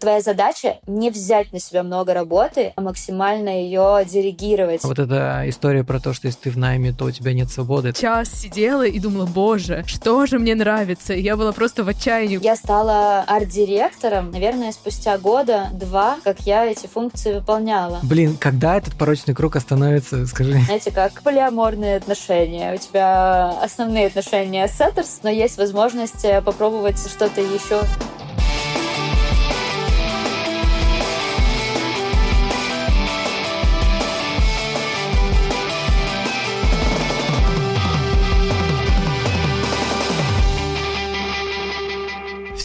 твоя задача не взять на себя много работы, а максимально ее делегировать. Вот эта история про то, что если ты в найме, то у тебя нет свободы. Час сидела и думала, боже, что же мне нравится? Я была просто в отчаянии. Я стала арт-директором, наверное, спустя года два, как я эти функции выполняла. Блин, когда этот порочный круг остановится, скажи? Знаете, как полиаморные отношения. У тебя основные отношения с Сеттерс, но есть возможность э, попробовать что-то еще.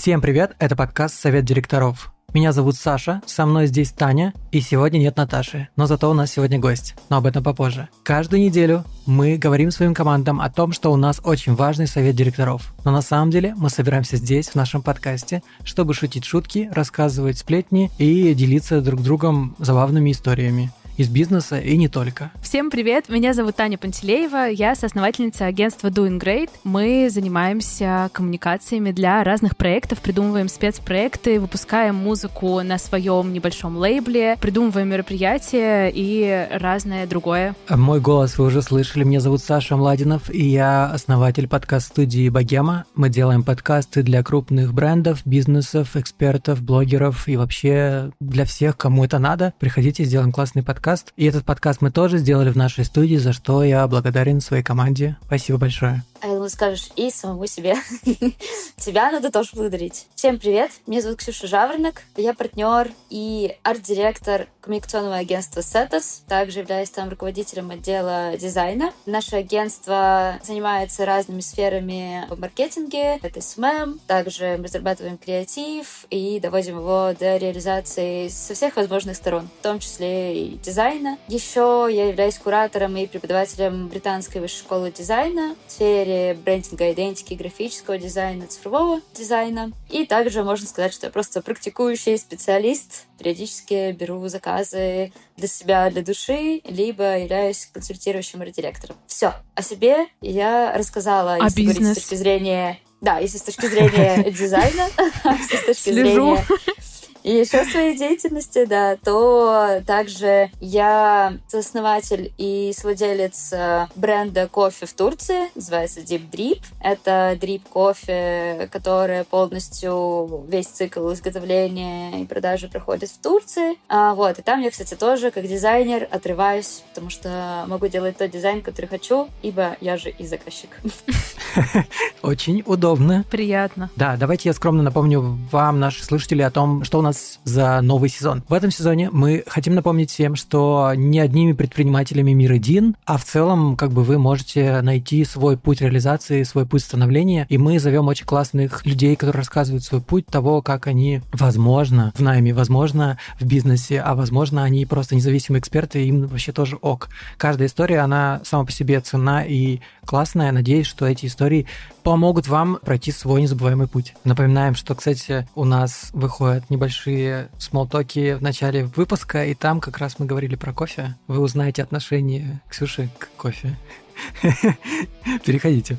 Всем привет, это подкаст «Совет директоров». Меня зовут Саша, со мной здесь Таня, и сегодня нет Наташи, но зато у нас сегодня гость, но об этом попозже. Каждую неделю мы говорим своим командам о том, что у нас очень важный совет директоров. Но на самом деле мы собираемся здесь, в нашем подкасте, чтобы шутить шутки, рассказывать сплетни и делиться друг другом забавными историями из бизнеса и не только. Всем привет, меня зовут Таня Пантелеева, я соосновательница агентства Doing Great. Мы занимаемся коммуникациями для разных проектов, придумываем спецпроекты, выпускаем музыку на своем небольшом лейбле, придумываем мероприятия и разное другое. Мой голос вы уже слышали, меня зовут Саша Младинов, и я основатель подкаст-студии Богема. Мы делаем подкасты для крупных брендов, бизнесов, экспертов, блогеров и вообще для всех, кому это надо. Приходите, сделаем классный подкаст подкаст. И этот подкаст мы тоже сделали в нашей студии, за что я благодарен своей команде. Спасибо большое. А я думаю, скажешь и самому себе. Тебя надо тоже благодарить. Всем привет, меня зовут Ксюша Жаворонок, я партнер и арт-директор коммуникационного агентства Setters, также являюсь там руководителем отдела дизайна. Наше агентство занимается разными сферами в маркетинге, это SMM, также мы разрабатываем креатив и доводим его до реализации со всех возможных сторон, в том числе и дизайна. Еще я являюсь куратором и преподавателем британской высшей школы дизайна в сфере брендинга, айдентики, графического дизайна, цифрового дизайна. И также можно сказать, что я просто практикующий специалист. Периодически беру заказы для себя, для души, либо являюсь консультирующим арт-директором. Все. О себе я рассказала, а если бизнес? говорить с точки зрения да, если с точки зрения дизайна, с точки зрения и еще в своей деятельности, да, то также я основатель и совладелец э, бренда кофе в Турции, называется Deep Drip. Это дрип кофе, которое полностью весь цикл изготовления и продажи проходит в Турции. А, вот, и там я, кстати, тоже как дизайнер отрываюсь, потому что могу делать тот дизайн, который хочу, ибо я же и заказчик. Очень удобно. Приятно. Да, давайте я скромно напомню вам, наши слушатели, о том, что у нас за новый сезон. В этом сезоне мы хотим напомнить всем, что не одними предпринимателями мир един, а в целом как бы вы можете найти свой путь реализации, свой путь становления, и мы зовем очень классных людей, которые рассказывают свой путь того, как они, возможно, в найме, возможно, в бизнесе, а возможно, они просто независимые эксперты, им вообще тоже ок. Каждая история, она сама по себе ценна и классная. Надеюсь, что эти истории помогут вам пройти свой незабываемый путь. Напоминаем, что, кстати, у нас выходят небольшие small talk и в начале выпуска, и там как раз мы говорили про кофе. Вы узнаете отношение Ксюши к кофе. Переходите.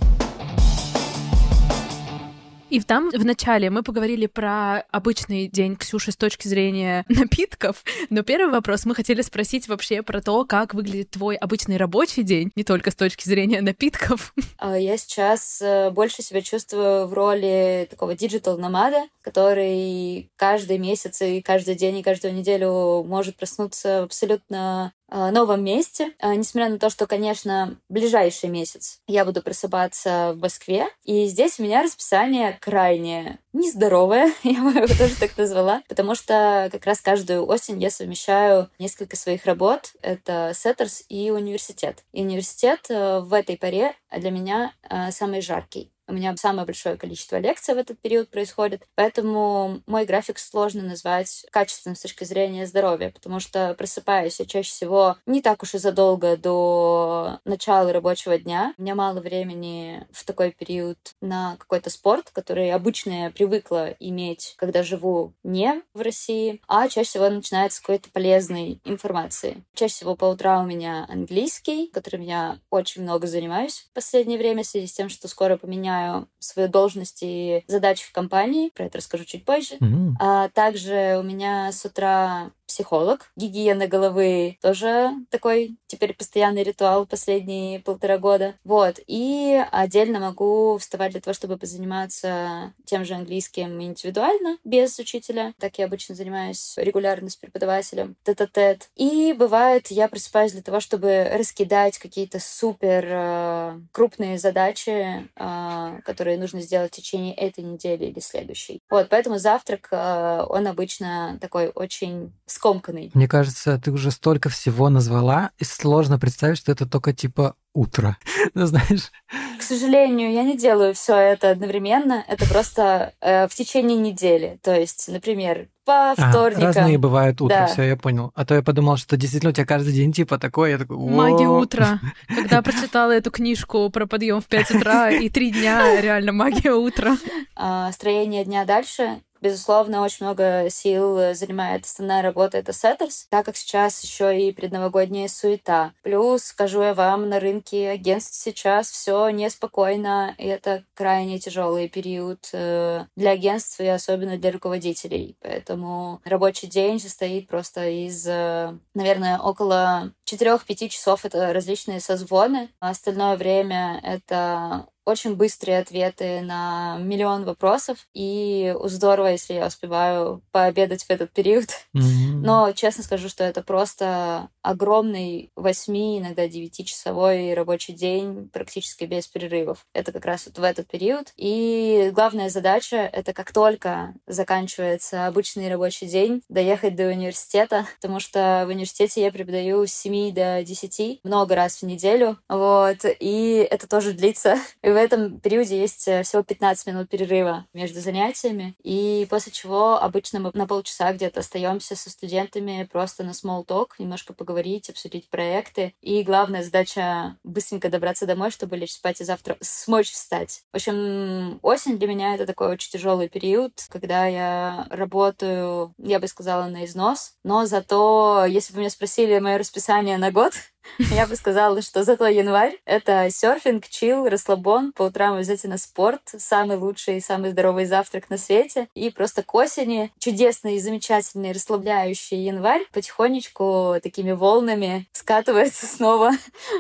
И там в начале мы поговорили про обычный день Ксюши с точки зрения напитков, но первый вопрос мы хотели спросить вообще про то, как выглядит твой обычный рабочий день, не только с точки зрения напитков. А Я сейчас э, больше себя чувствую в роли такого digital nomad а, который каждый месяц и каждый день и каждую неделю может проснуться абсолютно новом месте. А, Несмотря на то, что, конечно, ближайший месяц я буду просыпаться в Москве. И здесь у меня расписание крайне нездоровое, я бы его тоже так назвала, потому что как раз каждую осень я совмещаю несколько своих работ. Это Сеттерс и университет. И университет э, в этой паре для меня э, самый жаркий. У меня самое большое количество лекций в этот период происходит, поэтому мой график сложно назвать качественным с точки зрения здоровья, потому что просыпаюсь я чаще всего не так уж и задолго до начала рабочего дня. У меня мало времени в такой период на какой-то спорт, который обычно я привыкла иметь, когда живу не в России, а чаще всего начинается с какой-то полезной информации. Чаще всего по утрам у меня английский, которым я очень много занимаюсь в последнее время в связи с тем, что скоро поменяю занимаю свою должность и задачи в компании. Про это расскажу чуть позже. Мгм. А также у меня с утра психолог. Гигиена головы тоже такой теперь постоянный ритуал последние полтора года. Вот. И отдельно могу вставать для того, чтобы позаниматься тем же английским индивидуально, без учителя. Так я обычно занимаюсь регулярно с преподавателем тет-а-тет. И бывает, я просыпаюсь для того, чтобы раскидать какие-то супер э, крупные задачи, э, которые нужно сделать в течение этой недели или следующей. Вот, поэтому завтрак, э, он обычно такой очень скомканный. Мне кажется, ты уже столько всего назвала, и сложно представить, что это только типа утро. Ну, знаешь, К сожалению, я не делаю все это одновременно. Это просто э, в течение недели. То есть, например, по а, вторникам. разные бывают утра, Да. все, я понял. А то я подумал, что действительно у тебя каждый день типа такой, я такой, Магия утра. Когда прочитала эту книжку про подъем в 5 утра и три дня, реально магия утра. А, строение дня дальше. Безусловно, очень много сил занимает основная работа это сеттерс, так как сейчас еще и предновогодняя суета. Плюс, скажу я вам, на рынке агентств сейчас все неспокойно, и это крайне тяжелый период э, для агентств и особенно для руководителей. Поэтому рабочий день состоит просто из, э, наверное, около 4-5 часов это различные созвоны, а остальное время это очень быстрые ответы на миллион вопросов, и здорово, если я успеваю пообедать в этот период. Мгм. Но честно скажу, что это просто огромный 8, иногда 9-часовой рабочий день практически без перерывов. Это как раз вот в этот период. И главная задача — это как только заканчивается обычный рабочий день, доехать до университета, потому что в университете я преподаю с 7 до 10 много раз в неделю. Вот. И это тоже длится. И в этом периоде есть э, всего 15 минут перерыва между занятиями. И после чего обычно мы на полчаса где-то остаемся со студентами просто на small talk, немножко поговорить, обсудить проекты. И главная задача быстренько добраться домой, чтобы лечь спать и завтра смочь встать. В общем, осень для меня это такой очень тяжелый период, когда я работаю, я бы сказала, на износ. Но зато, если бы меня спросили мое расписание на год, я бы сказала, что зато январь — это серфинг, чил, расслабон, по утрам обязательно спорт, самый лучший и самый здоровый завтрак на свете. И просто к осени чудесный, замечательный, расслабляющий январь потихонечку такими волнами скатывается снова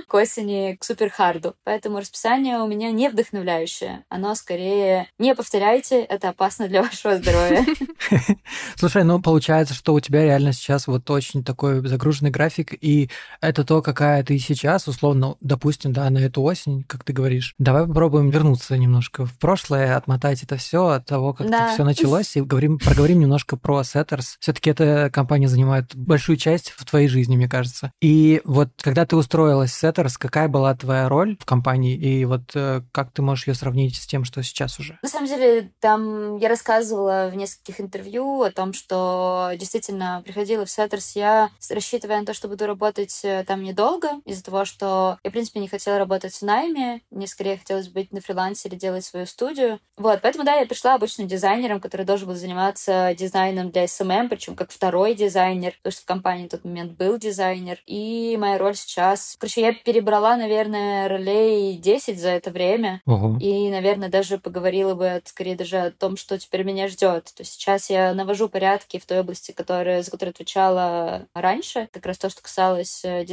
к осени, к суперхарду. Поэтому расписание у меня не вдохновляющее. Оно скорее не повторяйте, это опасно для вашего здоровья. Слушай, ну получается, что у тебя реально сейчас вот очень такой загруженный график, и это то, какая ты сейчас, условно, допустим, да, на эту осень, как ты говоришь. Давай попробуем вернуться немножко в прошлое, отмотать это все от того, как Да. все началось, и говорим, проговорим немножко про Setters. Все-таки эта компания занимает большую часть в твоей жизни, мне кажется. И вот когда ты устроилась в Setters, какая была твоя роль в компании, и вот э, как ты можешь ее сравнить с тем, что сейчас уже? На самом деле, там я рассказывала в нескольких интервью о том, что действительно приходила в Сеттерс я, рассчитывая на то, что буду работать э, там недолго, из-за того, что я, в принципе, не хотела работать в найме, мне скорее хотелось быть на фрилансе или делать свою студию. Вот, поэтому, да, я пришла обычным дизайнером, который должен был заниматься дизайном для SMM, причем как второй дизайнер, потому что в компании в тот момент был дизайнер. И моя роль сейчас... Короче, я перебрала, наверное, ролей 10 за это время. Ого. И, наверное, даже поговорила бы скорее даже о том, что теперь меня ждет. То есть сейчас я навожу порядки в той области, которая, за которую отвечала раньше. Как раз то, что касалось э,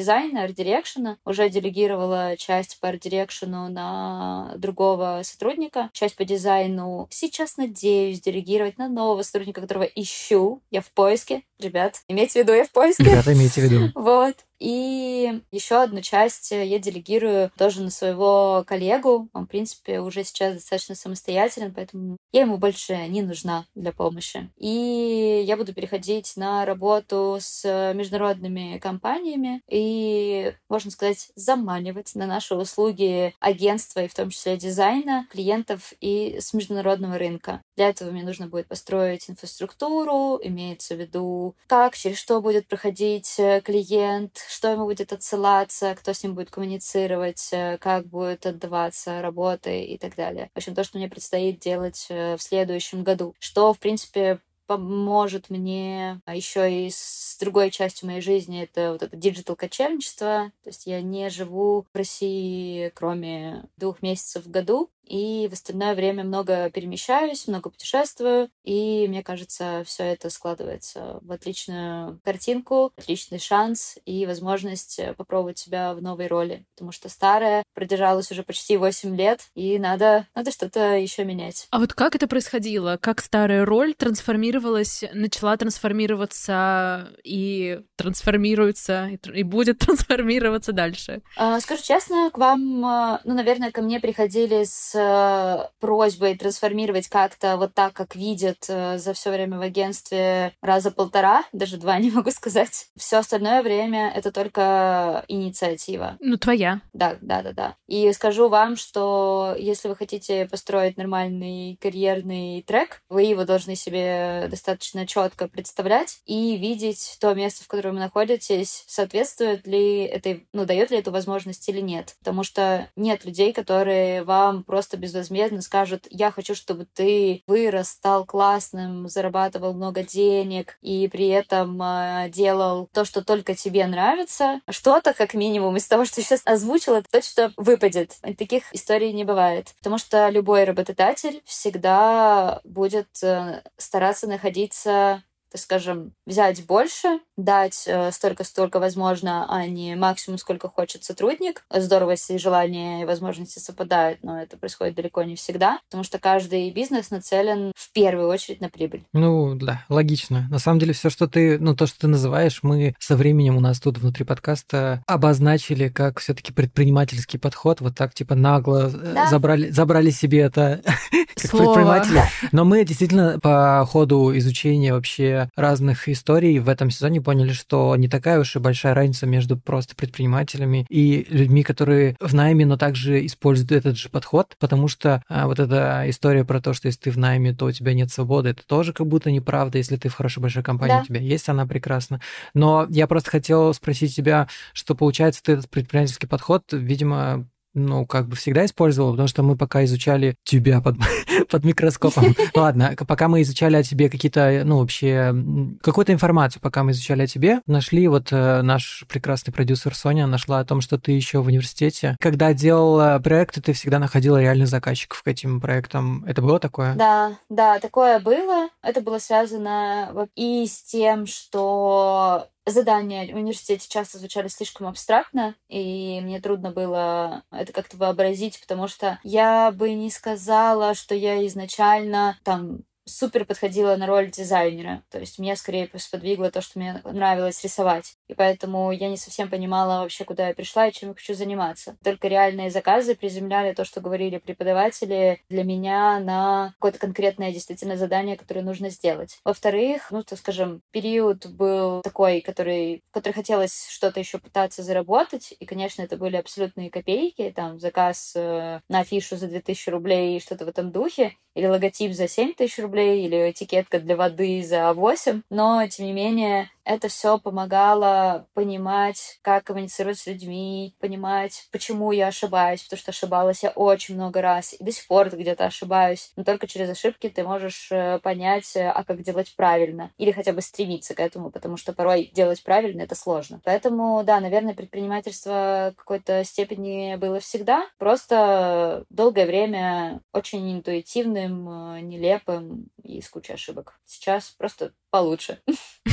дизайна, art direction а. Уже делегировала часть по art direction у на другого сотрудника. Часть по дизайну сейчас надеюсь делегировать на нового сотрудника, которого ищу. Я в поиске. Ребят, имейте в виду, я в поиске. Ребята, имейте в виду. Вот. И еще одну часть я делегирую тоже на своего коллегу. Он, в принципе, уже сейчас достаточно самостоятелен, поэтому я ему больше не нужна для помощи. И я буду переходить на работу с международными компаниями и, можно сказать, заманивать на наши услуги агентства и в том числе дизайна клиентов и с международного рынка. Для этого мне нужно будет построить инфраструктуру, имеется в виду, как, через что будет проходить э, клиент, что ему будет отсылаться, кто с ним будет коммуницировать, э, как будет отдаваться работы и так далее. В общем, то, что мне предстоит делать э, в следующем году. Что, в принципе, поможет мне а еще и с другой частью моей жизни это вот это digital кочевничество. То есть я не живу в России кроме двух месяцев в году. И в остальное время много перемещаюсь, много путешествую, и мне кажется, все это складывается в отличную картинку, отличный шанс и возможность попробовать себя в новой роли, потому что старая продержалась уже почти 8 лет, и надо, надо что-то еще менять. А вот как это происходило? Как старая роль трансформировалась, начала трансформироваться и трансформируется, и будет трансформироваться дальше? А, скажу честно, к вам, а, ну, наверное, ко мне приходили с э, просьбой трансформировать как-то вот так, как видят э, за все время в агентстве раза полтора, даже два не могу сказать. Все остальное время это только инициатива. Ну, твоя. Да, да, да, да. И скажу вам, что если вы хотите построить нормальный карьерный трек, вы его должны себе достаточно четко представлять и видеть то место, в котором вы находитесь, соответствует ли этой, ну, дает ли эту возможность или нет. Потому что нет людей, которые вам просто безвозмездно скажут, я хочу, чтобы ты вырос, стал классным, зарабатывал много денег и при этом э, делал то, что только тебе нравится. Что-то, как минимум, из того, что сейчас озвучила, то, что выпадет. Таких историй не бывает. Потому что любой работодатель всегда будет э, стараться находиться так скажем, взять больше, дать э, столько, столько возможно, а не максимум, сколько хочет сотрудник. Здорово, если желания и возможности совпадают, но это происходит далеко не всегда, потому что каждый бизнес нацелен в первую очередь на прибыль. Ну, да, логично. На самом деле, все, что ты, ну, то, что ты называешь, мы со временем у нас тут внутри подкаста обозначили как все-таки предпринимательский подход, вот так, типа, нагло э, да. забрали, забрали себе это как предприниматели. Но мы действительно по ходу изучения вообще разных историй в этом сезоне поняли, что не такая уж и большая разница между просто предпринимателями и людьми, которые в найме, но также используют этот же подход, потому что а, вот эта история про то, что если ты в найме, то у тебя нет свободы, это тоже как будто неправда, если ты в хорошей большой компании, да. у тебя есть она прекрасна. Но я просто хотел спросить тебя, что получается ты этот предпринимательский подход, видимо, ну, как бы всегда использовал, потому что мы пока изучали тебя под, под микроскопом. Ладно, пока мы изучали о тебе какие-то, ну, вообще, какую-то информацию, пока мы изучали о тебе, нашли, вот э, наш прекрасный продюсер Соня нашла о том, что ты еще в университете. Когда делала проекты, ты всегда находила реальных заказчиков к этим проектам. Это было такое? Да, да, такое было. Это было связано и с тем, что задания в университете часто звучали слишком абстрактно, и мне трудно было это как-то вообразить, потому что я бы не сказала, что я изначально там супер подходила на роль дизайнера. То есть меня скорее сподвигло то, что мне нравилось рисовать. И поэтому я не совсем понимала вообще, куда я пришла и чем я хочу заниматься. Только реальные заказы приземляли то, что говорили преподаватели для меня на какое-то конкретное действительно задание, которое нужно сделать. Во-вторых, ну, так скажем, период был такой, который, который хотелось что-то еще пытаться заработать. И, конечно, это были абсолютные копейки. Там заказ э, на афишу за 2000 рублей и что-то в этом духе. Или логотип за 7 тысяч рублей рублей или этикетка для воды за 8, но, тем не менее, это все помогало понимать, как коммуницировать с людьми, понимать, почему я ошибаюсь, потому что ошибалась я очень много раз, и до сих пор где-то ошибаюсь. Но только через ошибки ты можешь э, понять, э, а как делать правильно, или хотя бы стремиться к этому, потому что порой делать правильно — это сложно. Поэтому, да, наверное, предпринимательство какой-то степени было всегда, просто долгое время очень интуитивным, э, нелепым и с кучей ошибок. Сейчас просто получше.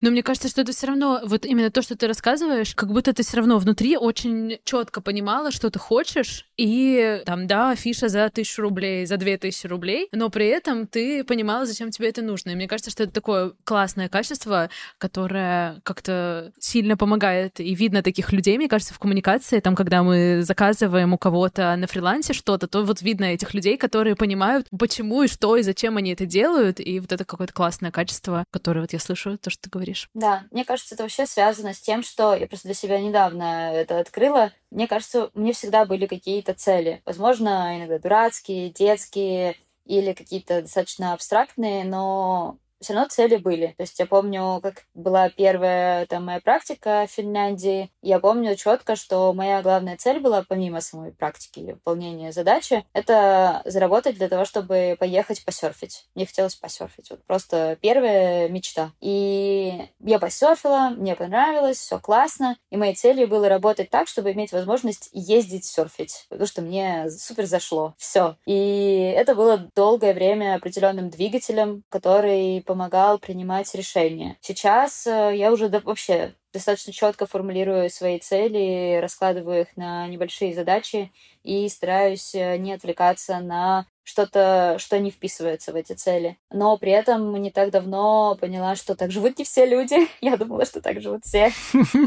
Но мне кажется, что это все равно, вот именно то, что ты рассказываешь, как будто ты все равно внутри очень четко понимала, что ты хочешь, и там, да, фиша за тысячу рублей, за две тысячи рублей, но при этом ты понимала, зачем тебе это нужно. И мне кажется, что это такое классное качество, которое как-то сильно помогает. И видно таких людей, мне кажется, в коммуникации, там, когда мы заказываем у кого-то на фрилансе что-то, то вот видно этих людей, которые понимают, почему и что, и зачем они это делают, и вот это какое-то классное качество, которое вот я слышу, то, что ты говоришь говоришь. Да, мне кажется, это вообще связано с тем, что я просто для себя недавно это открыла. Мне кажется, мне всегда были какие-то цели. Возможно, иногда дурацкие, детские или какие-то достаточно абстрактные, но все равно цели были. То есть я помню, как была первая там моя практика в Финляндии. Я помню четко, что моя главная цель была, помимо самой практики и выполнения задачи, это заработать для того, чтобы поехать посерфить. Мне хотелось посерфить. Вот просто первая мечта. И я посерфила, мне понравилось, все классно. И моей целью было работать так, чтобы иметь возможность ездить серфить. Потому что мне супер зашло. Все. И это было долгое время определенным двигателем, который помогал принимать решения. Сейчас э, я уже вообще достаточно четко формулирую свои цели, раскладываю их на небольшие задачи и стараюсь э, не отвлекаться на что-то, что не вписывается в эти цели. Но при этом не так давно поняла, что так живут не все люди. Я думала, что так живут все.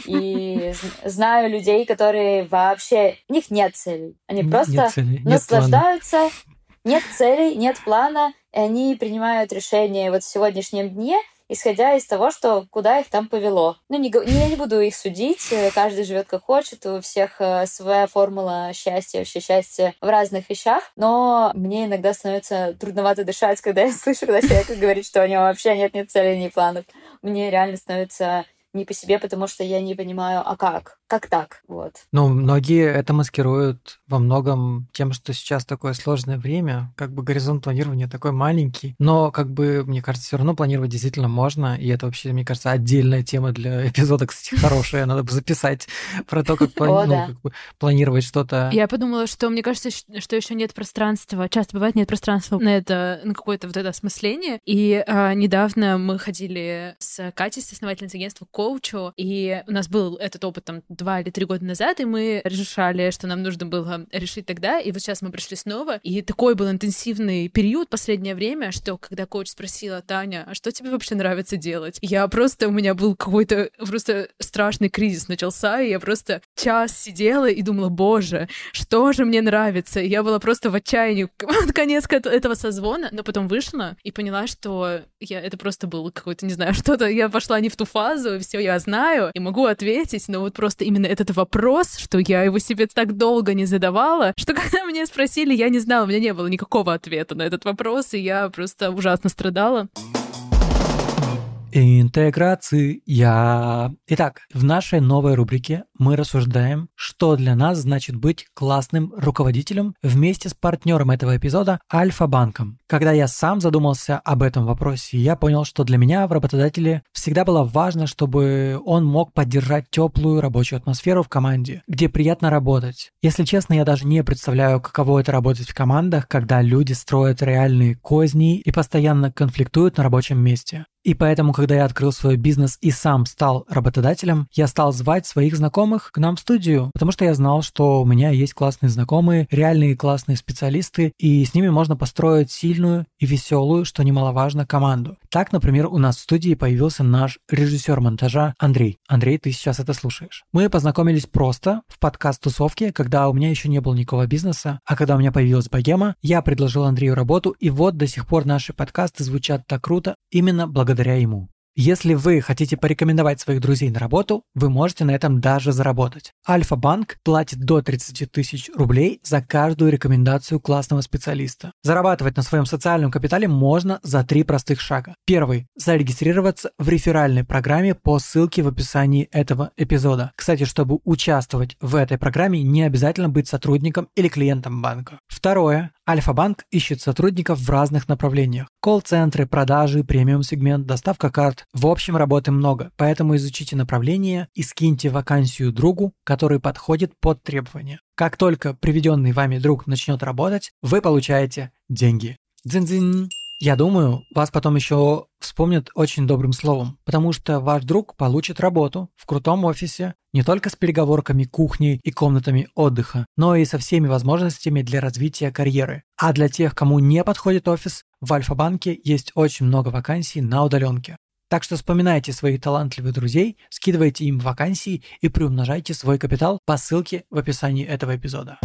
И знаю людей, которые вообще... У них нет целей. Они просто нет цели, нет наслаждаются. Плана. Нет целей, нет плана, и они принимают решение вот в сегодняшнем дне, исходя из того, что куда их там повело. Ну, не, не, я не буду их судить, э, каждый живет как хочет, у всех э, своя формула счастья, вообще счастье в разных вещах, но мне иногда становится трудновато дышать, когда я слышу, когда человек говорит, что у него вообще нет ни целей, ни планов. Мне реально становится не по себе, потому что я не понимаю, а как? Как так? Вот. Ну, многие это маскируют во многом тем, что сейчас такое сложное время, как бы горизонт планирования такой маленький, но как бы, мне кажется, все равно планировать действительно можно, и это вообще, мне кажется, отдельная тема для эпизода, кстати, хорошая, надо бы записать про то, как, ну, планировать что-то. Я подумала, что мне кажется, что еще нет пространства, часто бывает нет пространства на это, на какое-то вот это осмысление, и а, недавно мы ходили с Катей, с основательницей агентства коучу, и у нас был этот опыт там два или три года назад, и мы решали, что нам нужно было решить тогда, и вот сейчас мы пришли снова, и такой был интенсивный период последнее время, что когда коуч спросила, Таня, а что тебе вообще нравится делать? Я просто, у меня был какой-то просто страшный кризис начался, и я просто час сидела и думала, боже, что же мне нравится? И я была просто в отчаянии под конец этого созвона, но потом вышла и поняла, что я, это просто был какой-то, не знаю, что-то, я пошла не в ту фазу, все я знаю, и могу ответить, но вот просто именно этот вопрос, что я его себе так долго не задавала, что когда меня спросили, я не знала, у меня не было никакого ответа на этот вопрос, и я просто ужасно страдала. Интеграция. Итак, в нашей новой рубрике мы рассуждаем, что для нас значит быть классным руководителем вместе с партнером этого эпизода Альфа-банком. Когда я сам задумался об этом вопросе, я понял, что для меня в работодателе всегда было важно, чтобы он мог поддержать теплую рабочую атмосферу в команде, где приятно работать. Если честно, я даже не представляю, каково это работать в командах, когда люди строят реальные козни и постоянно конфликтуют на рабочем месте. И поэтому, когда я открыл свой бизнес и сам стал работодателем, я стал звать своих знакомых к нам в студию, потому что я знал, что у меня есть классные знакомые, реальные классные специалисты, и с ними можно построить сильную и веселую, что немаловажно, команду. Так, например, у нас в студии появился наш режиссер монтажа Андрей. Андрей, ты сейчас это слушаешь. Мы познакомились просто в подкаст-тусовке, когда у меня еще не было никакого бизнеса, а когда у меня появилась богема, я предложил Андрею работу, и вот до сих пор наши подкасты звучат так круто именно благодаря благодаря ему. Если вы хотите порекомендовать своих друзей на работу, вы можете на этом даже заработать. Альфа-банк платит до 30 тысяч рублей за каждую рекомендацию классного специалиста. Зарабатывать на своем социальном капитале можно за три простых шага. Первый – зарегистрироваться в реферальной программе по ссылке в описании этого эпизода. Кстати, чтобы участвовать в этой программе, не обязательно быть сотрудником или клиентом банка. Второе Альфа-банк ищет сотрудников в разных направлениях. Колл-центры, продажи, премиум-сегмент, доставка карт. В общем, работы много, поэтому изучите направление и скиньте вакансию другу, который подходит под требования. Как только приведенный вами друг начнет работать, вы получаете деньги. Дзин-дзин. Я думаю, вас потом еще вспомнят очень добрым словом, потому что ваш друг получит работу в крутом офисе не только с переговорками, кухней и комнатами отдыха, но и со всеми возможностями для развития карьеры. А для тех, кому не подходит офис, в Альфа-банке есть очень много вакансий на удаленке. Так что вспоминайте своих талантливых друзей, скидывайте им вакансии и приумножайте свой капитал по ссылке в описании этого эпизода.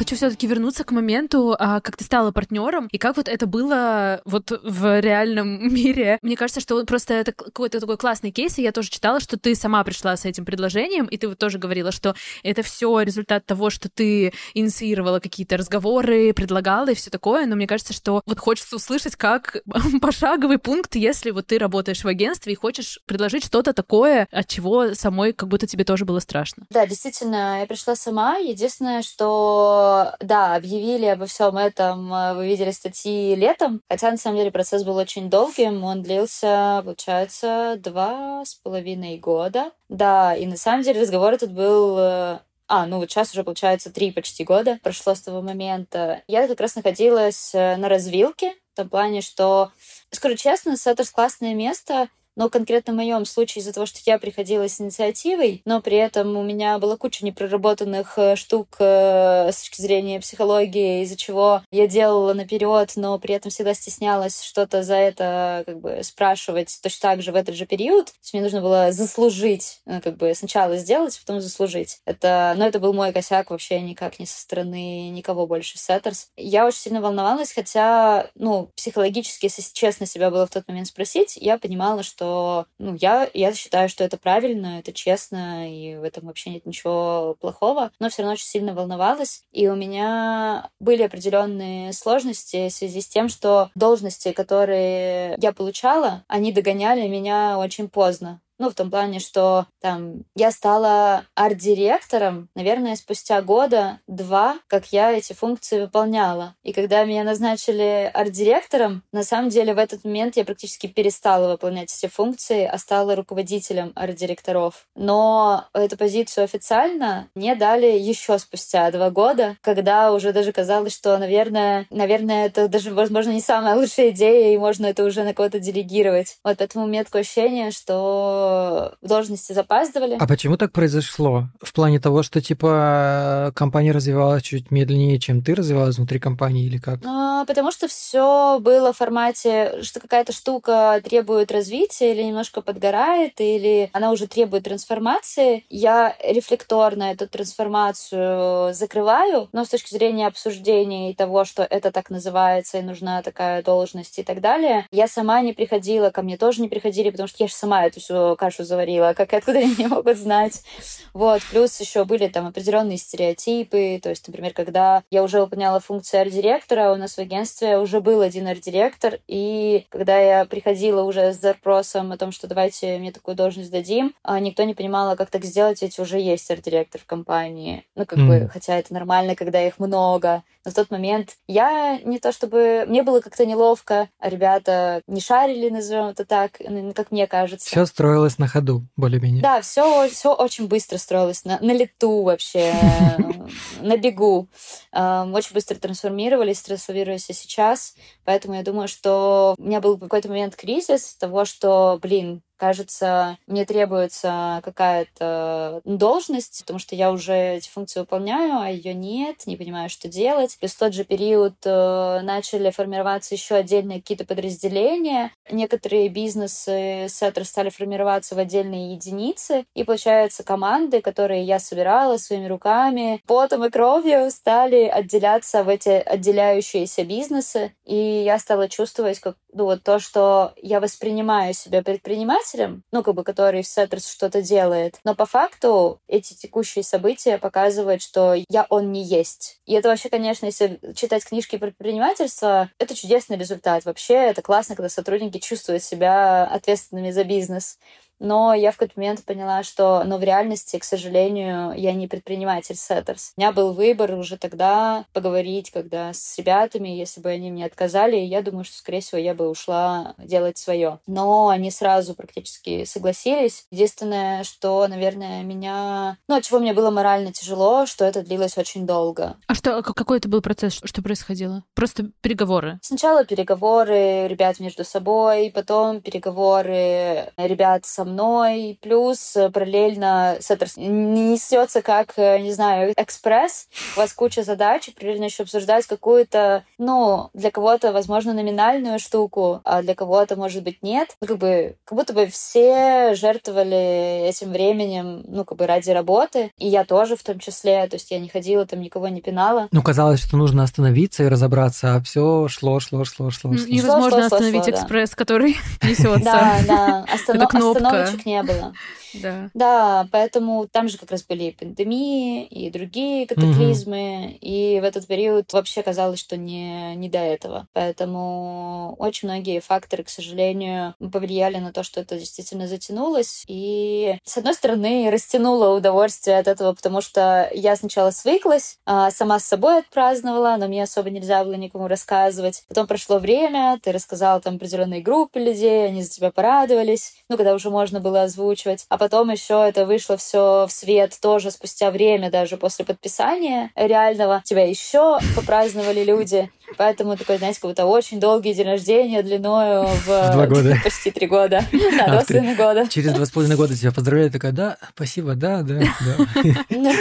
Хочу все-таки вернуться к моменту, а, как ты стала партнером, и как вот это было вот в реальном мире. Мне кажется, что просто это какой-то такой классный кейс, и я тоже читала, что ты сама пришла с этим предложением, и ты вот тоже говорила, что это все результат того, что ты инициировала какие-то разговоры, предлагала и все такое, но мне кажется, что вот хочется услышать, как пошаговый пункт, если вот ты работаешь в агентстве и хочешь предложить что-то такое, от чего самой как будто тебе тоже было страшно. Да, действительно, я пришла сама. Единственное, что, да, объявили обо всем этом, э, вы видели статьи летом, хотя на самом деле процесс был очень долгим, он длился, получается, два с половиной года. Да, и на самом деле разговор этот был э, а, ну вот сейчас уже, получается, три почти года прошло с того момента. Я как раз находилась э, на развилке, в том плане, что, скажу честно, Сеттерс классное место, но конкретно в моем случае из-за того, что я приходила с инициативой, но при этом у меня была куча непроработанных э, штук э, с точки зрения психологии, из-за чего я делала наперед, но при этом всегда стеснялась что-то за это как бы спрашивать точно так же в этот же период. То есть мне нужно было заслужить, ну, как бы сначала сделать, потом заслужить. Это, но это был мой косяк вообще никак не со стороны никого больше в Сеттерс. Я очень сильно волновалась, хотя, ну, психологически, если честно себя было в тот момент спросить, я понимала, что ну, я, я считаю, что это правильно, это честно, и в этом вообще нет ничего плохого, но все равно очень сильно волновалась. И у меня были определенные сложности в связи с тем, что должности, которые я получала, они догоняли меня очень поздно. Ну, в том плане, что там я стала арт-директором, наверное, спустя года два, как я эти функции выполняла. И когда меня назначили арт-директором, на самом деле в этот момент я практически перестала выполнять эти функции, а стала руководителем арт-директоров. Но эту позицию официально мне дали еще спустя два года, когда уже даже казалось, что, наверное, наверное, это даже, возможно, не самая лучшая идея, и можно это уже на кого-то делегировать. Вот поэтому у меня такое ощущение, что в должности запаздывали. А почему так произошло? В плане того, что, типа, компания развивалась чуть медленнее, чем ты развивалась внутри компании или как? А, потому что все было в формате, что какая-то штука требует развития или немножко подгорает, или она уже требует трансформации. Я рефлекторно эту трансформацию закрываю, но с точки зрения обсуждения и того, что это так называется, и нужна такая должность и так далее, я сама не приходила, ко мне тоже не приходили, потому что я же сама эту всю кашу заварила, как и откуда они не могут знать. Вот, плюс еще были там определенные стереотипы, то есть, например, когда я уже выполняла функции арт-директора, у нас в агентстве уже был один арт-директор, и когда я приходила уже с запросом о том, что давайте мне такую должность дадим, а никто не понимал, а как так сделать, ведь уже есть арт-директор в компании. Ну, как mm. бы, хотя это нормально, когда их много. Но в тот момент я не то чтобы... Мне было как-то неловко, а ребята не шарили, назовем это так, как мне кажется. Все строилось строилось на ходу, более-менее. Да, все, все очень быстро строилось, на, на лету вообще, на бегу. Очень быстро трансформировались, трансформируются сейчас. Поэтому я думаю, что у меня был какой-то момент кризис того, что, блин, кажется, мне требуется какая-то должность, потому что я уже эти функции выполняю, а ее нет, не понимаю, что делать. Плюс в тот же период э, начали формироваться еще отдельные какие-то подразделения. Некоторые бизнесы сеттеры стали формироваться в отдельные единицы, и, получается, команды, которые я собирала своими руками, потом и кровью, стали отделяться в эти отделяющиеся бизнесы, и я стала чувствовать, как ну, вот то, что я воспринимаю себя предпринимателем, предпринимателем, ну, как бы, который в Setters что-то делает. Но по факту эти текущие события показывают, что я он не есть. И это вообще, конечно, если читать книжки про предпринимательство, это чудесный результат. Вообще, это классно, когда сотрудники чувствуют себя ответственными за бизнес. Но я в какой-то момент поняла, что но в реальности, к сожалению, я не предприниматель Setters. У меня был выбор уже тогда поговорить, когда с ребятами, если бы они мне отказали, я думаю, что, скорее всего, я бы ушла делать свое. Но они сразу практически согласились. Единственное, что, наверное, меня... Ну, от чего мне было морально тяжело, что это длилось очень долго. А что, какой это был процесс? Что происходило? Просто переговоры? Сначала переговоры ребят между собой, потом переговоры ребят со мной, плюс параллельно Setters несется как, не знаю, экспресс, у вас куча задач, параллельно еще обсуждать какую-то, ну, для кого-то, возможно, номинальную штуку, а для кого-то, может быть, нет. Ну, как бы, как будто бы все жертвовали этим временем, ну, как бы ради работы, и я тоже в том числе, то есть я не ходила там, никого не пинала. Ну, казалось, что нужно остановиться и разобраться, а все шло, шло, шло, шло. шло. Невозможно шло, шло, остановить шло, экспресс, да. который несется. Да, да, остановочек не было. Да. Да, поэтому там же как раз были и пандемии, и другие катаклизмы, угу. и в этот период вообще казалось, что не, не до этого. Поэтому очень многие факторы, к сожалению, повлияли на то, что это действительно затянулось. И, с одной стороны, растянуло удовольствие от этого, потому что я сначала свыклась, а сама с собой отпраздновала, но мне особо нельзя было никому рассказывать. Потом прошло время, ты рассказала там определенной группе людей, они за тебя порадовались, ну, когда уже можно было озвучивать. А потом еще это вышло все в свет тоже спустя время, даже после подписания реального. Тебя еще попраздновали люди. Поэтому такой, знаете, как будто очень долгий день рождения длиною в, два года. почти три года. Да, два с половиной года. Через два с половиной года тебя поздравляю, такая, да, спасибо, да, да, да. Ну,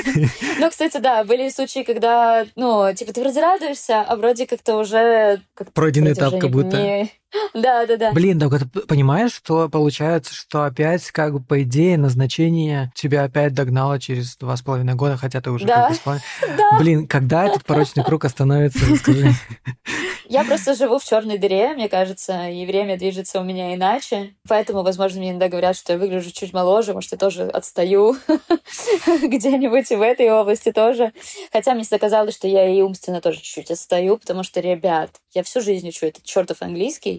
ну, кстати, да, были случаи, когда, ну, типа, ты вроде радуешься, а вроде как-то уже... Пройденный этап как будто. Да, да, да. Блин, так ты понимаешь, что получается, что опять, как бы, по идее, назначение тебя опять догнало через два с половиной года, хотя ты уже да. как бы... Да. Блин, когда этот порочный круг остановится, расскажи. Я просто живу в черной дыре, мне кажется, и время движется у меня иначе. Поэтому, возможно, мне иногда говорят, что я выгляжу чуть моложе, может, я тоже отстаю где-нибудь и в этой области тоже. Хотя мне всегда казалось, что я и умственно тоже чуть-чуть отстаю, потому что, ребят, я всю жизнь учу этот чертов английский,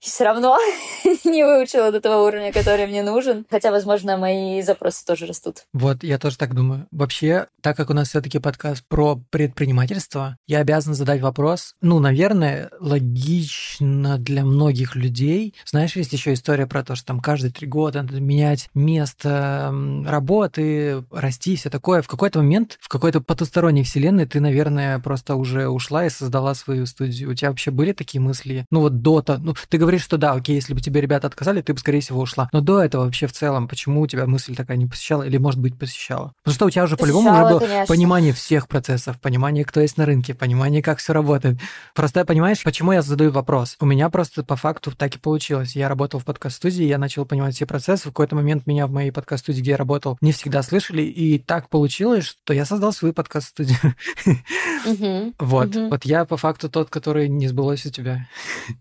все равно не выучила до того уровня, который мне нужен. Хотя, возможно, мои запросы тоже растут. Вот, я тоже так думаю. Вообще, так как у нас все-таки подкаст про предпринимательство, я обязан задать вопрос. Ну, наверное, логично для многих людей. Знаешь, есть еще история про то, что там каждые три года надо менять место работы, расти, все такое. В какой-то момент, в какой-то потусторонней вселенной ты, наверное, просто уже ушла и создала свою студию. У тебя вообще были такие мысли? Ну, вот до ну, ты говоришь, что да, окей, если бы тебе ребята отказали, ты бы, скорее всего, ушла. Но до этого вообще в целом, почему у тебя мысль такая не посещала или, может быть, посещала? Потому что у тебя уже по-любому уже было конечно. понимание всех процессов, понимание, кто есть на рынке, понимание, как все работает. Просто понимаешь, почему я задаю вопрос? У меня просто по факту так и получилось. Я работал в подкаст-студии, я начал понимать все процессы. В какой-то момент меня в моей подкаст-студии, где я работал, не всегда слышали, и так получилось, что я создал свою подкаст-студию. Вот. Вот я по факту тот, который не сбылось у тебя.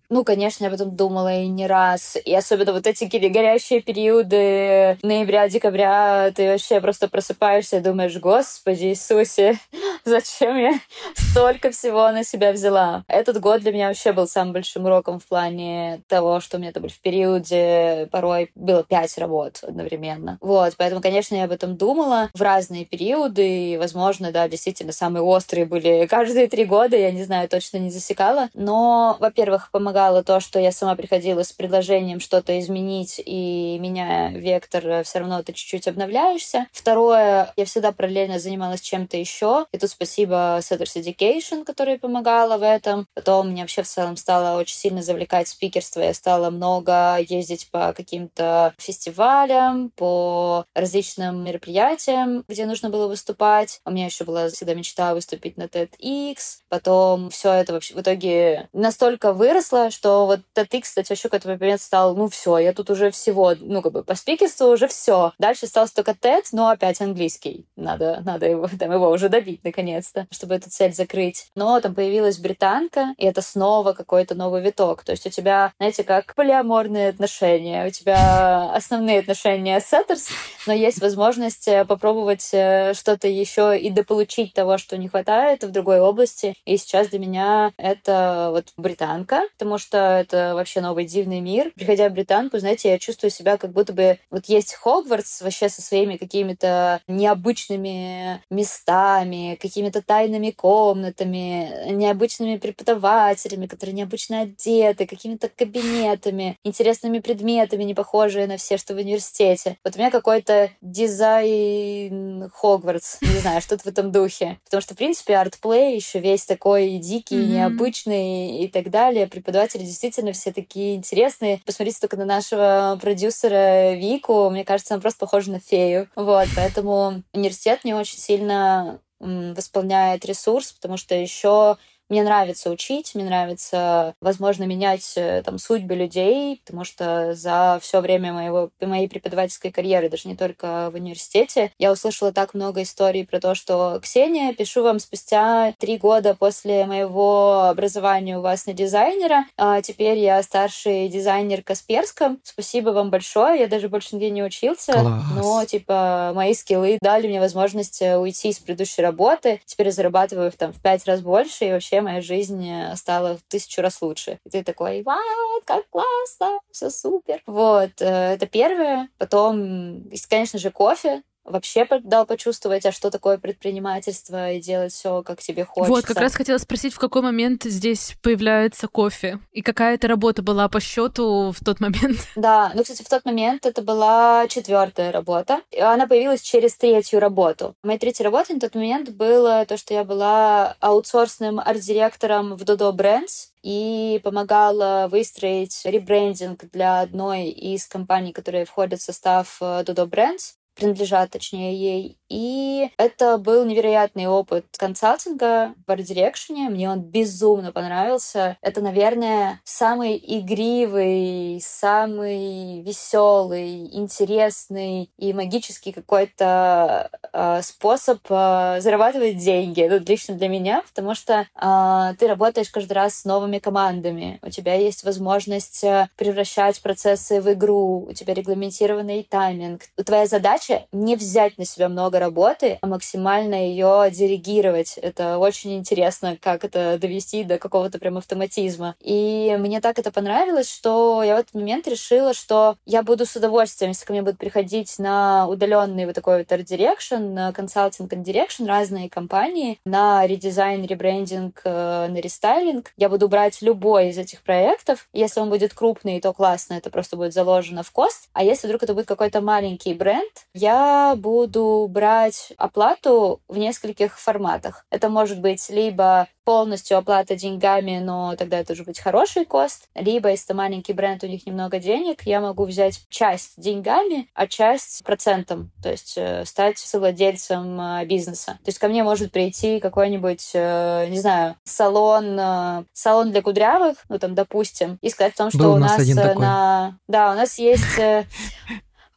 Ну, конечно, я потом думала и не раз. И особенно вот эти горящие периоды ноября-декабря, ты вообще просто просыпаешься и думаешь, Господи Иисусе, зачем я столько всего на себя взяла? Этот год для меня вообще был самым большим уроком в плане того, что у меня это был в периоде порой было пять работ одновременно. Вот, поэтому, конечно, я об этом думала в разные периоды, и, возможно, да, действительно, самые острые были каждые три года, я не знаю, точно не засекала. Но, во-первых, помогало то, что я сама приходила с предложением что-то изменить, и меня вектор все равно ты чуть-чуть обновляешься. Второе, я всегда параллельно занималась чем-то еще, и тут спасибо Setters Education, которая помогала в этом. Потом меня вообще в целом стало очень сильно завлекать спикерство, я стала много ездить по каким-то фестивалям, по различным мероприятиям, где нужно было выступать. У меня еще была всегда мечта выступить на TEDx. Потом все это вообще в итоге настолько выросло, что вот TEDx, кстати, вообще какой-то момент стал, ну все, я тут уже всего, ну как бы по спикерству уже все. Дальше остался только TED, но опять английский. Надо, надо его, там, его уже добить наконец-то, чтобы эту цель закрыть. Но там появилась британка, и это снова какой-то новый виток. То есть у тебя, знаете, как полиаморные отношения, у тебя основные отношения Сеттерс, но есть возможность э, попробовать э, что-то еще и дополучить того, что не хватает в другой области. И сейчас для меня это вот британка, потому что это вообще новый дивный мир. Приходя в британку, знаете, я чувствую себя как будто бы... Вот есть Хогвартс вообще со своими какими-то необычными местами, какими-то тайными комнатами, необычными преподавателями, которые необычно одеты, какими-то кабинетами, интересными предметами, не похожие на все, что в университете. Вот у меня какой-то дизайн Хогвартс, не знаю, что-то в этом духе. Потому что, в принципе, артплей еще весь такой дикий, mm-hmm. необычный и так далее. Преподаватели действительно все такие интересные. Посмотрите только на нашего продюсера Вику. Мне кажется, она просто похожа на фею. Вот, поэтому университет не очень сильно восполняет ресурс, потому что еще мне нравится учить, мне нравится, возможно, менять э, там судьбы людей, потому что за все время моего, моей преподавательской карьеры, даже не только в университете, я услышала так много историй про то, что «Ксения, пишу вам спустя три года после моего образования у вас на дизайнера, а теперь я старший дизайнер Касперском, спасибо вам большое, я даже больше нигде не учился, Класс. но, типа, мои скиллы дали мне возможность э, уйти из предыдущей работы, теперь я зарабатываю там в пять раз больше, и вообще моя жизнь стала в тысячу раз лучше. И ты такой, вау, как классно, все супер. Вот, э, это первое. Потом, конечно же, кофе вообще дал почувствовать, а что такое предпринимательство и делать все, как тебе хочется. Вот, как раз хотела спросить, в какой момент здесь появляется кофе? И какая это работа была по счету в тот момент? Да, ну, кстати, в тот момент это была четвертая работа. Она появилась через третью работу. Моя третья работа на тот момент было то, что я была аутсорсным арт-директором в Dodo Brands и помогала выстроить ребрендинг для одной из компаний, которые входят в состав э, Dodo Brands принадлежат, точнее, ей. И это был невероятный опыт консалтинга в Art Direction. Мне он безумно понравился. Это, наверное, самый игривый, самый веселый, интересный и магический какой-то э, способ э, зарабатывать деньги. Ну, лично для меня, потому что э, ты работаешь каждый раз с новыми командами. У тебя есть возможность превращать процессы в игру. У тебя регламентированный тайминг. Твоя задача не взять на себя много работы, а максимально ее делегировать. Это очень интересно, как это довести до какого-то прям автоматизма. И мне так это понравилось, что я в этот момент решила, что я буду с удовольствием, если ко мне будут приходить на удаленный вот такой вот art direction, на консалтинг art direction разные компании, на редизайн, ребрендинг, э, на рестайлинг. Я буду брать любой из этих проектов. Если он будет крупный, то классно, это просто будет заложено в cost. А если вдруг это будет какой-то маленький бренд, я буду брать оплату в нескольких форматах. Это может быть либо полностью оплата деньгами, но тогда это уже быть хороший кост. Либо, если маленький бренд, у них немного денег, я могу взять часть деньгами, а часть процентом, то есть э, стать совладельцем э, бизнеса. То есть ко мне может прийти какой-нибудь, э, не знаю, салон, салон для кудрявых, ну там, допустим, и сказать о том, что Был у нас, нас один на... Да, у нас есть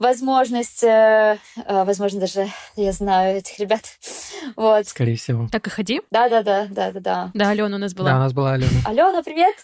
возможность, э, э, возможно, даже я знаю этих ребят. Вот. Скорее всего. Так и ходи. Да, да, да, да, да, да. Да, Алена у нас была. Да, у нас была Алена. Алена, привет.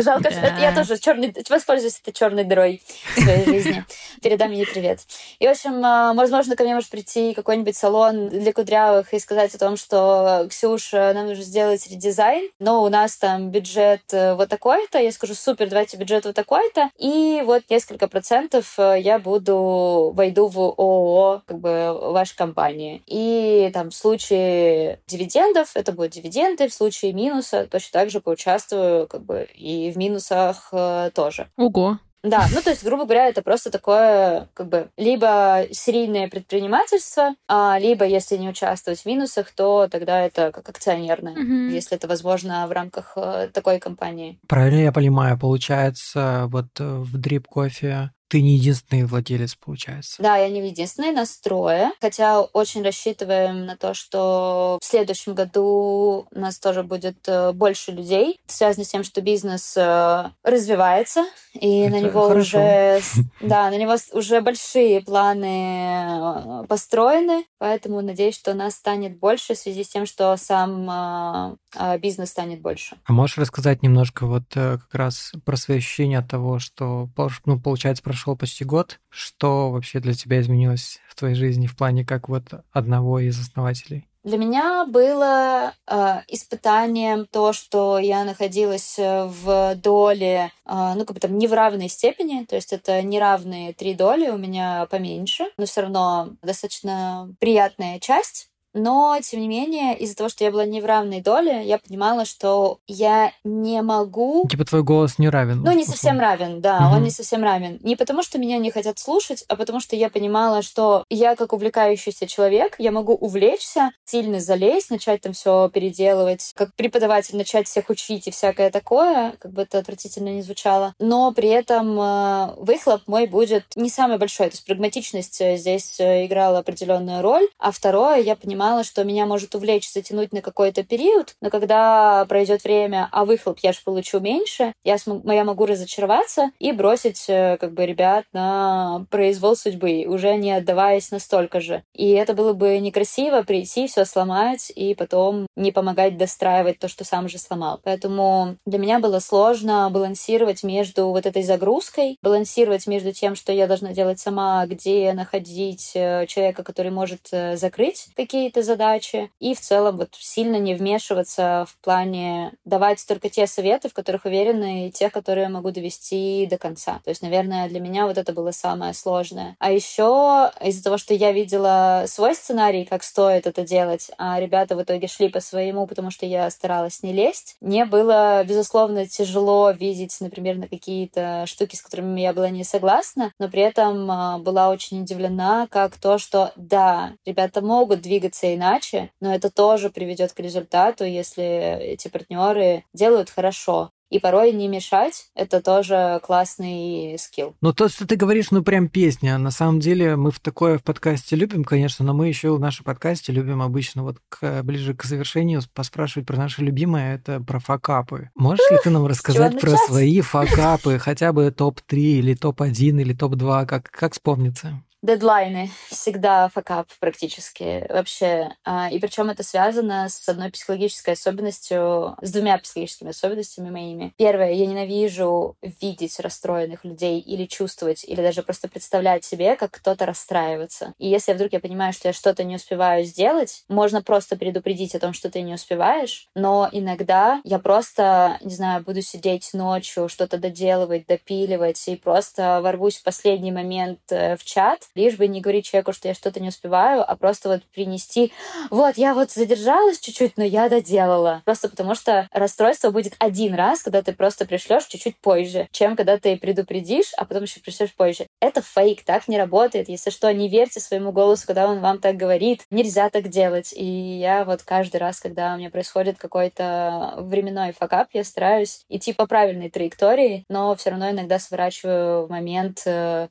Жалко, что я тоже черный, воспользуюсь этой черной дырой в своей жизни. Передам ей привет. И, в общем, э, возможно, ко мне может прийти какой-нибудь салон для кудрявых и сказать о том, что Ксюша, нам нужно сделать редизайн, но у нас там бюджет вот такой-то. Я скажу, супер, давайте бюджет вот такой-то. И вот несколько процентов я буду, войду в ООО, как бы, вашей компании. И там в случае дивидендов это будут дивиденды, в случае минуса точно так же поучаствую, как бы, и в минусах э, тоже. Ого. Да, ну то есть, грубо говоря, это просто такое, как бы, либо серийное предпринимательство, а, либо, если не участвовать в минусах, то тогда это как акционерное, Мгм. если это возможно в рамках э, такой компании. Правильно я понимаю, получается, вот э, в Drip Coffee ты не единственный владелец, получается. Да, я не единственная, нас трое. Хотя очень рассчитываем на то, что в следующем году у нас тоже будет э, больше людей. Это связано с тем, что бизнес э, развивается, и Это на него хорошо. уже, да, на него уже большие планы э, построены. Поэтому надеюсь, что нас станет больше в связи с тем, что сам э, бизнес станет больше. А можешь рассказать немножко вот как раз про свои ощущения от того, что, ну, получается, прошел почти год. Что вообще для тебя изменилось в твоей жизни в плане как вот одного из основателей? Для меня было э, испытанием то, что я находилась э, в доле, э, ну, как бы там не в равной степени, то есть это неравные три доли, у меня поменьше, но все равно достаточно приятная часть Но, тем не менее, из-за того, что я была не в равной доле, я понимала, что я не могу... Типа твой голос не равен. Ну, не совсем равен, да, угу. он не совсем равен. Не потому, что меня не хотят слушать, а потому что я понимала, что я как увлекающийся человек, я могу увлечься, сильно залезть, начать там все переделывать, как преподаватель начать всех учить и всякое такое, как бы это отвратительно не звучало. Но при этом э, выхлоп мой будет не самый большой. То есть прагматичность э, здесь э, играла определенную роль. А второе, я понимала, что меня может увлечь, затянуть на какой-то период, но когда пройдет время, а выхлоп я же получу меньше, я, смог, я могу разочароваться и бросить как бы ребят на произвол судьбы, уже не отдаваясь настолько же. И это было бы некрасиво прийти, все сломать и потом не помогать достраивать то, что сам же сломал. Поэтому для меня было сложно балансировать между вот этой загрузкой, балансировать между тем, что я должна делать сама, где находить э, человека, который может э, закрыть какие-то задачи, и в целом вот сильно не вмешиваться в плане давать только те советы, в которых уверена, и те, которые я могу довести до конца. То есть, наверное, для меня вот это было самое сложное. А еще из-за того, что я видела свой сценарий, как стоит это делать, а ребята в итоге шли по своему, потому что я старалась не лезть, мне было, безусловно, тяжело видеть, например, на какие-то штуки, с которыми я была не согласна, но при этом а, была очень удивлена, как то, что да, ребята могут двигаться иначе, но это тоже приведет к результату, если эти партнеры делают хорошо и порой не мешать — это тоже классный скилл. Ну, то, что ты говоришь, ну, прям песня. На самом деле мы в такое в подкасте любим, конечно, но мы еще в нашем подкасте любим обычно вот к, ближе к завершению поспрашивать про наши любимые, это про факапы. Можешь ли ты нам рассказать про свои факапы, хотя бы топ-3 или топ-1 или топ-2, как, как вспомнится? Дедлайны всегда факап практически вообще. А, и причем это связано с одной психологической особенностью, с двумя психологическими особенностями моими. Первое, я ненавижу видеть расстроенных людей или чувствовать, или даже просто представлять себе, как кто-то расстраивается. И если вдруг я понимаю, что я что-то не успеваю сделать, можно просто предупредить о том, что ты не успеваешь, но иногда я просто, не знаю, буду сидеть ночью, что-то доделывать, допиливать, и просто ворвусь в последний момент э, в чат, лишь бы не говорить человеку, что я что-то не успеваю, а просто вот принести, вот, я вот задержалась чуть-чуть, но я доделала. Просто потому что расстройство будет один раз, когда ты просто пришлешь чуть-чуть позже, чем когда ты предупредишь, а потом еще пришлешь позже. Это фейк, так не работает. Если что, не верьте своему голосу, когда он вам так говорит. Нельзя так делать. И я вот каждый раз, когда у меня происходит какой-то временной факап, я стараюсь идти по правильной траектории, но все равно иногда сворачиваю в момент э,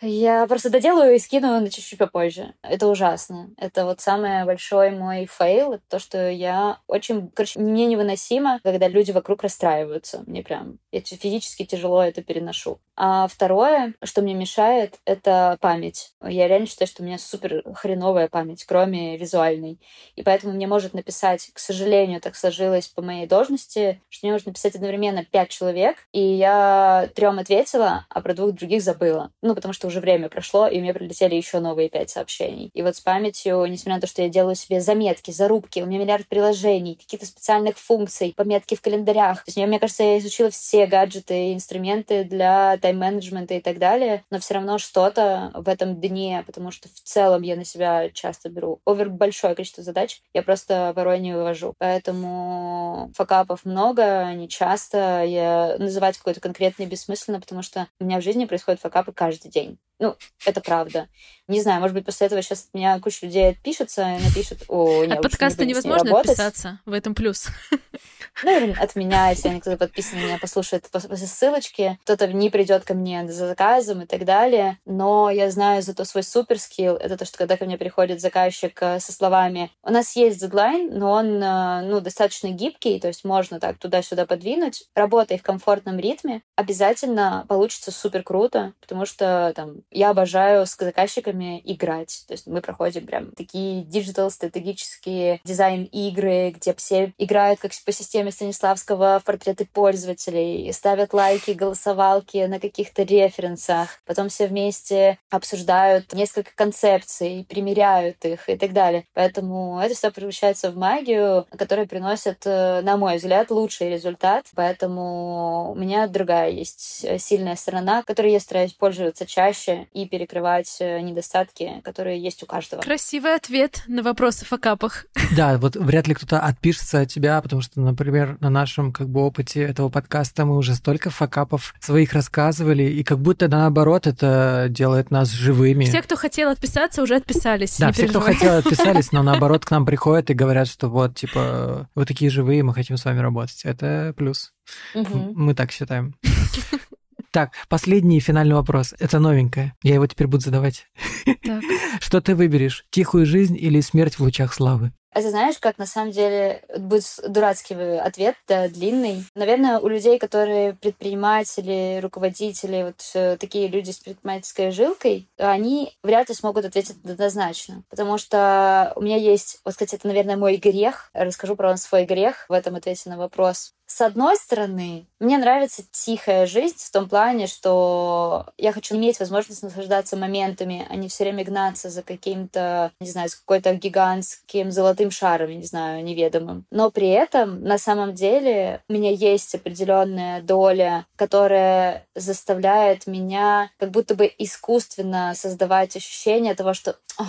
я просто доделаю и скину на чуть-чуть попозже. Это ужасно. Это вот самый большой мой fail. Это то, что я очень... Короче, мне невыносимо, когда люди вокруг расстраиваются. Мне прям... Я физически тяжело это переношу. А второе, что мне мешает, это память. Я реально считаю, что у меня супер хреновая память, кроме визуальной. И поэтому мне может написать, к сожалению, так сложилось по моей должности, что мне может написать одновременно пять человек, и я трем ответила, а про двух других забыла. Ну, потому что уже время прошло, и мне прилетели еще новые пять сообщений. И вот с памятью, несмотря на то, что я делаю себе заметки, зарубки, у меня миллиард приложений, каких-то специальных функций, пометки в календарях. То есть, мне, кажется, я изучила все гаджеты, инструменты для тайм-менеджмента и так далее, но все равно что-то в этом дне, потому что в целом я на себя часто беру овер большое количество задач, я просто порой не вывожу. Поэтому факапов много, они часто. Я называть какой-то конкретный бессмысленно, потому что у меня в жизни происходят факапы каждый день. Ну, это правда. Не знаю, может быть, после этого сейчас от меня куча людей отпишется и напишут, о, нет, От подкаста не невозможно отписаться, в этом плюс. Ну, от меня, если они кто-то подписан, меня послушает после ссылочки, кто-то не придет ко мне за заказом и так далее. Но я знаю зато свой супер skill. Это то, что когда ко мне приходит заказчик э, со словами, у нас есть дедлайн, но он, э, ну, достаточно гибкий, то есть можно так туда-сюда подвинуть. Работай в комфортном ритме, обязательно получится супер круто, потому что там я обожаю с заказчиками играть. То есть мы проходим прям такие digital стратегические дизайн-игры, где все играют как по системе Станиславского в портреты пользователей, ставят лайки, голосовалки на каких-то референсах. Потом все вместе обсуждают несколько концепций, примеряют их и так далее. Поэтому это все превращается в магию, которая приносит, э, на мой взгляд, лучший результат. Поэтому у меня другая есть сильная сторона, которой я стараюсь пользоваться чаще, плюсы и перекрывать э, недостатки, которые есть у каждого. Красивый ответ на вопрос о факапах. Да, вот вряд ли кто-то отпишется от тебя, потому что, например, на нашем как бы опыте этого подкаста мы уже столько факапов своих рассказывали, и как будто наоборот это делает нас живыми. Все, кто хотел отписаться, уже отписались. Да, все, кто хотел, отписались, но наоборот к нам приходят и говорят, что вот, типа, вы такие живые, мы хотим с вами работать. Это плюс. Мгм. Мы так считаем. Так, последний финальный вопрос. Это новенькое. Я его теперь буду задавать. Так. Что ты выберешь? Тихую жизнь или смерть в лучах славы? А ты знаешь, как на самом деле будет дурацкий ответ, да, длинный. Наверное, у людей, которые предприниматели, руководители, вот э, такие люди с предпринимательской жилкой, они вряд ли смогут ответить однозначно. Потому что у меня есть, вот, кстати, это, наверное, мой грех. Расскажу про свой грех в этом ответе на вопрос. С одной стороны, мне нравится тихая жизнь в том плане, что я хочу иметь возможность наслаждаться моментами, а не все время гнаться за каким-то, не знаю, с какой-то гигантским золотым шаром, я не знаю, неведомым. Но при этом, на самом деле, у меня есть определенная доля, которая заставляет меня как будто бы искусственно создавать ощущение того, что «Ох,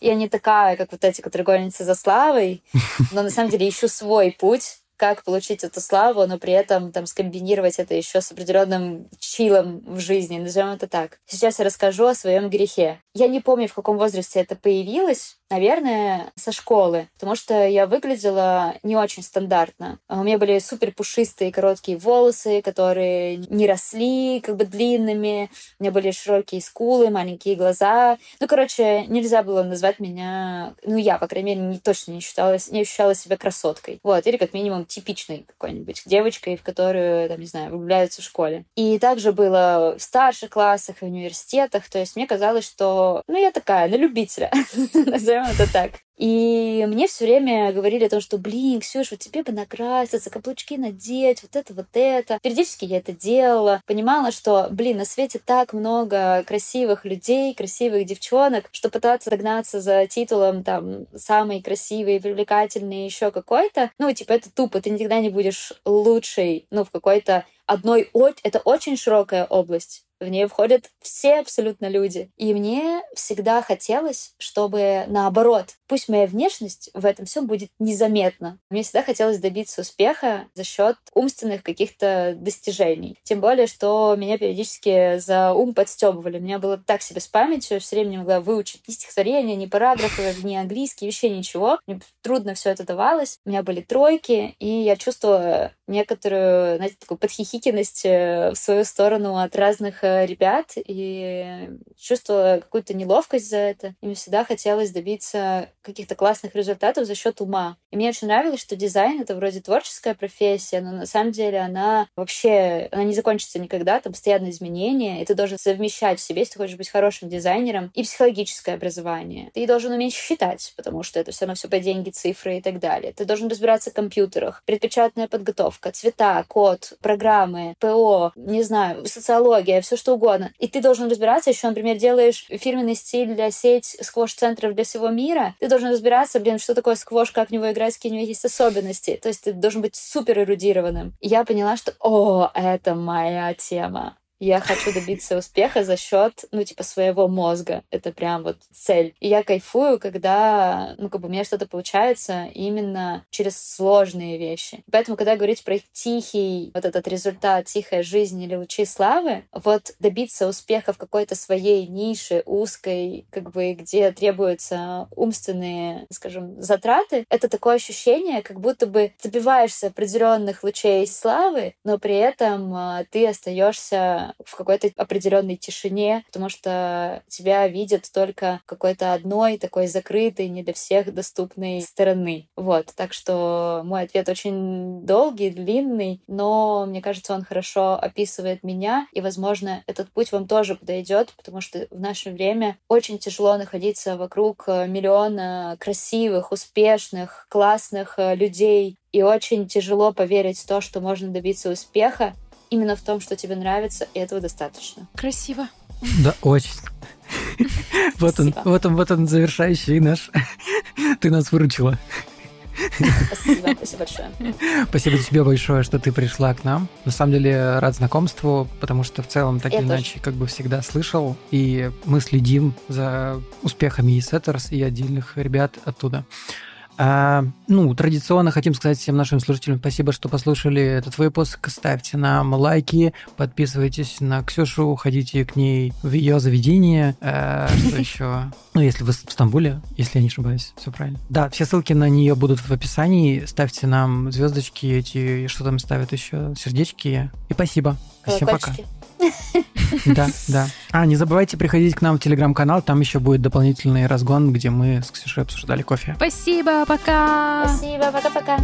я не такая, как вот эти, которые гонятся за славой, но на самом деле ищу свой путь, как получить эту славу, но при этом там скомбинировать это еще с определенным чилом в жизни, назовем это так. Сейчас я расскажу о своем грехе. Я не помню, в каком возрасте это появилось, наверное, со школы, потому что я выглядела не очень стандартно. А У меня были супер пушистые короткие волосы, которые не росли как бы длинными, у меня были широкие скулы, маленькие глаза. Ну, короче, нельзя было назвать меня, ну, я, по крайней мере, не, точно не, считала, не ощущала себя красоткой. Вот, или как минимум типичной какой-нибудь девочкой, в которую, там, не знаю, влюбляются в школе. И также было в старших классах и университетах, то есть мне казалось, что, ну, я такая, на любителя, это так. И мне все время говорили о том, что, блин, Ксюш, вот тебе бы накраситься, каблучки надеть, вот это, вот это. Периодически я это делала. Понимала, что, блин, на свете так много красивых людей, красивых девчонок, что пытаться догнаться за титулом там самый красивый, привлекательный, еще какой-то, ну, типа, это тупо, ты никогда не будешь лучшей, ну, в какой-то одной... Это очень широкая область. В нее входят все абсолютно люди. И мне всегда хотелось, чтобы наоборот, пусть моя внешность в этом всем будет незаметна. Мне всегда хотелось добиться успеха за счет умственных каких-то достижений. Тем более, что меня периодически за ум подстебывали. У меня было так себе с памятью, все время не могла выучить ни стихотворения, ни параграфы, ни английский, вообще ничего. Мне трудно все это давалось. У меня были тройки, и я чувствовала некоторую, знаете, такую подхихикенность э, в свою сторону от разных э, ребят и чувствовала какую-то неловкость за это. И мне всегда хотелось добиться каких-то классных результатов за счет ума. И мне очень нравилось, что дизайн — это вроде творческая профессия, но на самом деле она вообще, она не закончится никогда, там постоянно изменения, и ты должен совмещать в себе, если ты хочешь быть хорошим дизайнером, и психологическое образование. Ты должен уметь считать, потому что это все равно все по деньги, цифры и так далее. Ты должен разбираться в компьютерах, предпечатная подготовка, цвета, код, программы, ПО, не знаю, социология, все что угодно. И ты должен разбираться, еще, например, делаешь фирменный стиль для сеть сквош-центров для всего мира, ты должен разбираться, блин, что такое сквош, как в него играть, какие у него есть особенности. То есть ты должен быть супер эрудированным. И я поняла, что, о, это моя тема. Я хочу добиться успеха за счет, ну, типа, своего мозга. Это прям вот цель. И я кайфую, когда, ну, как бы у меня что-то получается именно через сложные вещи. Поэтому, когда говорить про тихий, вот этот результат, тихая жизнь или лучи славы, вот добиться успеха в какой-то своей нише узкой, как бы, где требуются умственные, скажем, затраты, это такое ощущение, как будто бы добиваешься определенных лучей славы, но при этом а, ты остаешься в какой-то определенной тишине, потому что тебя видят только какой-то одной такой закрытой, не для всех доступной стороны. Вот, так что мой ответ очень долгий, длинный, но мне кажется, он хорошо описывает меня, и, возможно, этот путь вам тоже подойдет, потому что в наше время очень тяжело находиться вокруг миллиона красивых, успешных, классных э, людей, и очень тяжело поверить в то, что можно добиться успеха, именно в том, что тебе нравится, и этого достаточно. Красиво. Да, очень. Вот он, вот он, вот он завершающий наш. Ты нас выручила. Спасибо, спасибо большое. Спасибо тебе большое, что ты пришла к нам. На самом деле рад знакомству, потому что в целом так Я или тоже. иначе как бы всегда слышал, и мы следим за успехами и Сеттерс, и отдельных ребят оттуда. А, ну, традиционно хотим сказать всем нашим слушателям спасибо, что послушали этот выпуск. Ставьте нам лайки, подписывайтесь на Ксюшу, ходите к ней в ее заведение. А, что еще? Ну, если вы в Стамбуле, если я не ошибаюсь, все правильно. Да, все ссылки на нее будут в описании. Ставьте нам звездочки эти, и что там ставят еще, сердечки. И спасибо. Всем пока. Да, да. А, не забывайте приходить к нам в телеграм-канал, там еще будет дополнительный разгон, где мы с Ксюшей обсуждали кофе. Спасибо, пока! Спасибо, пока-пока.